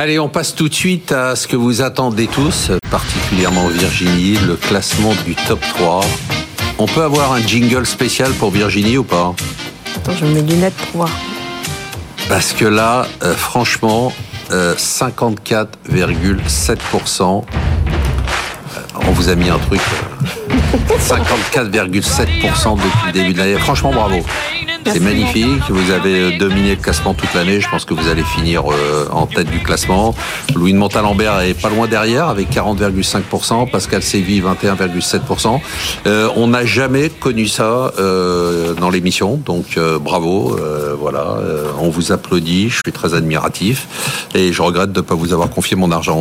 Allez, on passe tout de suite à ce que vous attendez tous, particulièrement Virginie, le classement du top 3. On peut avoir un jingle spécial pour Virginie ou pas? Attends, je mets lunettes pour voir. Parce que là, euh, franchement, euh, 54,7%. Euh, on vous a mis un truc. euh, 54,7% depuis le début de l'année. Franchement, bravo. C'est magnifique. Vous avez euh, dominé le classement toute l'année. Je pense que vous allez finir euh, en tête du classement. Louis de Montalembert est pas loin derrière avec 40,5%. Pascal Sévy 21,7%. Euh, on n'a jamais connu ça euh, dans l'émission. Donc euh, bravo. Euh, voilà. Euh, on vous applaudit. Je suis très admiratif et je regrette de ne pas vous avoir confié mon argent.